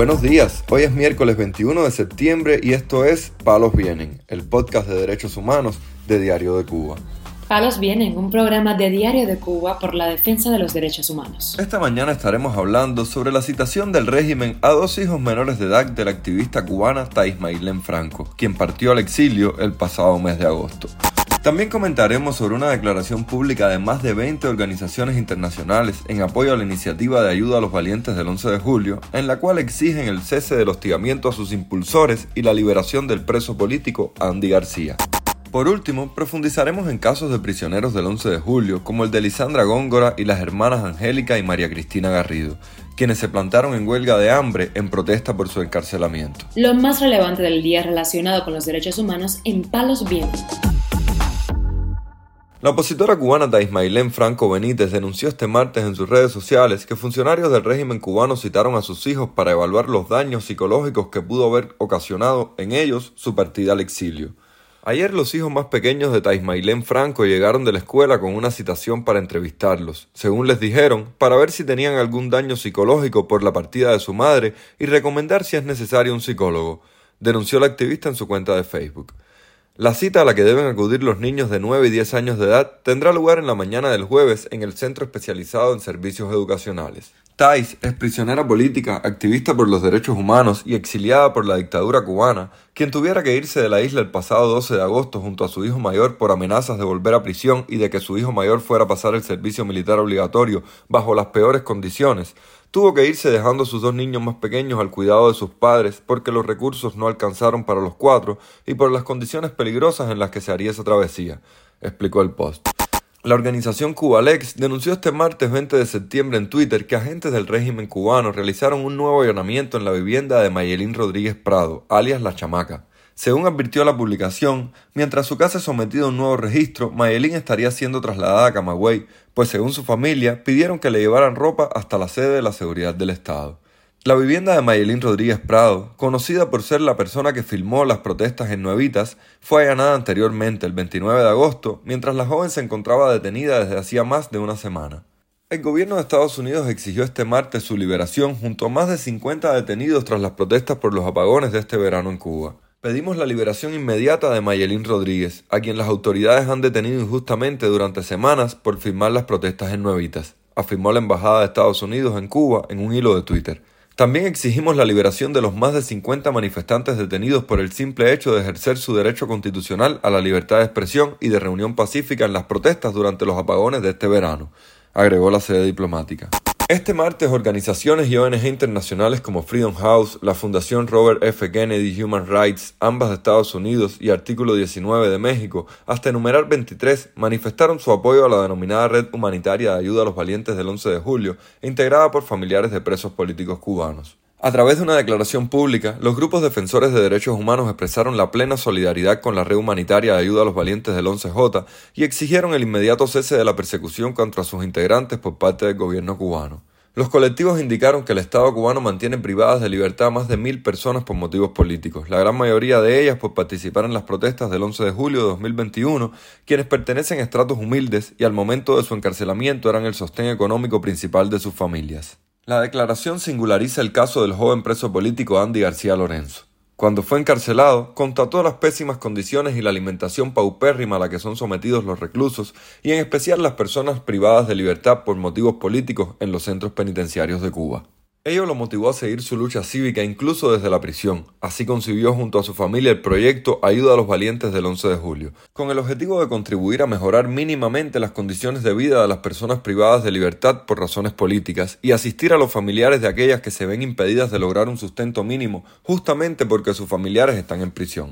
Buenos días, hoy es miércoles 21 de septiembre y esto es Palos Vienen, el podcast de derechos humanos de Diario de Cuba. Palos Vienen, un programa de Diario de Cuba por la defensa de los derechos humanos. Esta mañana estaremos hablando sobre la citación del régimen a dos hijos menores de edad de la activista cubana Thais Mailén Franco, quien partió al exilio el pasado mes de agosto. También comentaremos sobre una declaración pública de más de 20 organizaciones internacionales en apoyo a la iniciativa de ayuda a los valientes del 11 de julio, en la cual exigen el cese del hostigamiento a sus impulsores y la liberación del preso político Andy García. Por último, profundizaremos en casos de prisioneros del 11 de julio, como el de Lisandra Góngora y las hermanas Angélica y María Cristina Garrido, quienes se plantaron en huelga de hambre en protesta por su encarcelamiento. Lo más relevante del día relacionado con los derechos humanos en Palos Vientos. La opositora cubana Taismailén Franco Benítez denunció este martes en sus redes sociales que funcionarios del régimen cubano citaron a sus hijos para evaluar los daños psicológicos que pudo haber ocasionado en ellos su partida al exilio. Ayer los hijos más pequeños de Taismailén Franco llegaron de la escuela con una citación para entrevistarlos, según les dijeron, para ver si tenían algún daño psicológico por la partida de su madre y recomendar si es necesario un psicólogo, denunció la activista en su cuenta de Facebook. La cita a la que deben acudir los niños de 9 y 10 años de edad tendrá lugar en la mañana del jueves en el Centro Especializado en Servicios Educacionales. Thais es prisionera política, activista por los derechos humanos y exiliada por la dictadura cubana, quien tuviera que irse de la isla el pasado 12 de agosto junto a su hijo mayor por amenazas de volver a prisión y de que su hijo mayor fuera a pasar el servicio militar obligatorio bajo las peores condiciones, Tuvo que irse dejando a sus dos niños más pequeños al cuidado de sus padres porque los recursos no alcanzaron para los cuatro y por las condiciones peligrosas en las que se haría esa travesía, explicó el post. La organización Cubalex denunció este martes 20 de septiembre en Twitter que agentes del régimen cubano realizaron un nuevo allanamiento en la vivienda de Mayelín Rodríguez Prado, alias La Chamaca. Según advirtió la publicación, mientras su casa es sometida a un nuevo registro, Mayelín estaría siendo trasladada a Camagüey, pues según su familia, pidieron que le llevaran ropa hasta la sede de la seguridad del Estado. La vivienda de Mayelín Rodríguez Prado, conocida por ser la persona que filmó las protestas en Nuevitas, fue allanada anteriormente el 29 de agosto, mientras la joven se encontraba detenida desde hacía más de una semana. El gobierno de Estados Unidos exigió este martes su liberación junto a más de 50 detenidos tras las protestas por los apagones de este verano en Cuba. Pedimos la liberación inmediata de Mayelín Rodríguez, a quien las autoridades han detenido injustamente durante semanas por firmar las protestas en Nuevitas, afirmó la Embajada de Estados Unidos en Cuba en un hilo de Twitter. También exigimos la liberación de los más de 50 manifestantes detenidos por el simple hecho de ejercer su derecho constitucional a la libertad de expresión y de reunión pacífica en las protestas durante los apagones de este verano, agregó la sede diplomática. Este martes, organizaciones y ONG internacionales como Freedom House, la Fundación Robert F. Kennedy Human Rights, ambas de Estados Unidos y Artículo 19 de México, hasta enumerar 23, manifestaron su apoyo a la denominada Red Humanitaria de Ayuda a los Valientes del 11 de julio, integrada por familiares de presos políticos cubanos. A través de una declaración pública, los grupos defensores de derechos humanos expresaron la plena solidaridad con la red humanitaria de ayuda a los valientes del 11J y exigieron el inmediato cese de la persecución contra sus integrantes por parte del gobierno cubano. Los colectivos indicaron que el Estado cubano mantiene privadas de libertad a más de mil personas por motivos políticos, la gran mayoría de ellas por participar en las protestas del 11 de julio de 2021, quienes pertenecen a estratos humildes y al momento de su encarcelamiento eran el sostén económico principal de sus familias. La declaración singulariza el caso del joven preso político Andy García Lorenzo. Cuando fue encarcelado, constató las pésimas condiciones y la alimentación paupérrima a la que son sometidos los reclusos y en especial las personas privadas de libertad por motivos políticos en los centros penitenciarios de Cuba. Ello lo motivó a seguir su lucha cívica incluso desde la prisión. Así concibió junto a su familia el proyecto Ayuda a los Valientes del 11 de julio, con el objetivo de contribuir a mejorar mínimamente las condiciones de vida de las personas privadas de libertad por razones políticas y asistir a los familiares de aquellas que se ven impedidas de lograr un sustento mínimo justamente porque sus familiares están en prisión.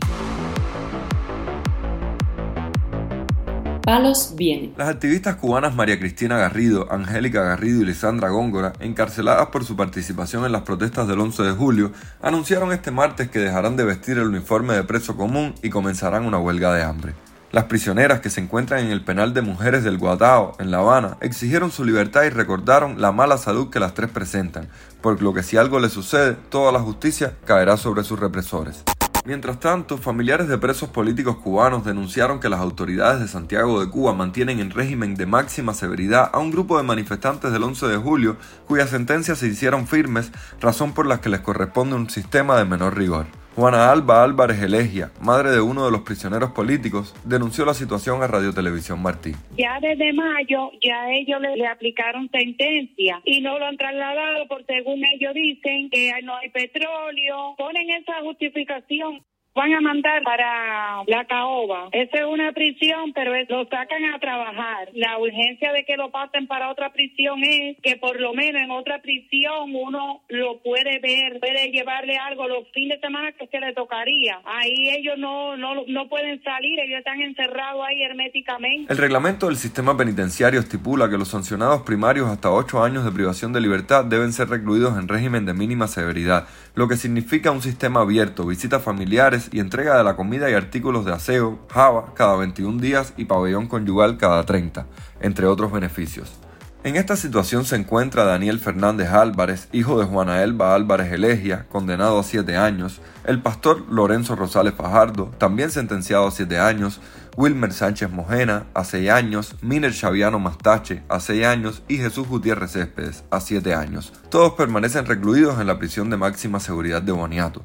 Palos. Las activistas cubanas María Cristina Garrido, Angélica Garrido y Lisandra Góngora, encarceladas por su participación en las protestas del 11 de julio, anunciaron este martes que dejarán de vestir el uniforme de preso común y comenzarán una huelga de hambre. Las prisioneras que se encuentran en el penal de mujeres del Guatao, en La Habana, exigieron su libertad y recordaron la mala salud que las tres presentan, por lo que si algo les sucede, toda la justicia caerá sobre sus represores. Mientras tanto, familiares de presos políticos cubanos denunciaron que las autoridades de Santiago de Cuba mantienen en régimen de máxima severidad a un grupo de manifestantes del 11 de julio cuyas sentencias se hicieron firmes, razón por la que les corresponde un sistema de menor rigor. Juana Alba Álvarez Elegia, madre de uno de los prisioneros políticos, denunció la situación a Radio Televisión Martí. Ya desde mayo, ya ellos le, aplicaron sentencia y no lo han trasladado porque según ellos dicen que no hay petróleo. Ponen esa justificación van a mandar para la caoba. Esa es una prisión, pero lo sacan a trabajar. La urgencia de que lo pasen para otra prisión es que por lo menos en otra prisión uno lo puede ver, puede llevarle algo los fines de semana que se le tocaría. Ahí ellos no, no, no pueden salir, ellos están encerrados ahí herméticamente. El reglamento del sistema penitenciario estipula que los sancionados primarios hasta ocho años de privación de libertad deben ser recluidos en régimen de mínima severidad, lo que significa un sistema abierto, visitas familiares, y entrega de la comida y artículos de aseo, Java cada 21 días y pabellón conyugal cada 30, entre otros beneficios. En esta situación se encuentra Daniel Fernández Álvarez, hijo de Juana Elba Álvarez Elegia, condenado a 7 años, el pastor Lorenzo Rosales Fajardo, también sentenciado a 7 años, Wilmer Sánchez Mojena, a 6 años, Miner Xaviano Mastache, a 6 años y Jesús Gutiérrez Céspedes, a 7 años. Todos permanecen recluidos en la prisión de máxima seguridad de Boniato.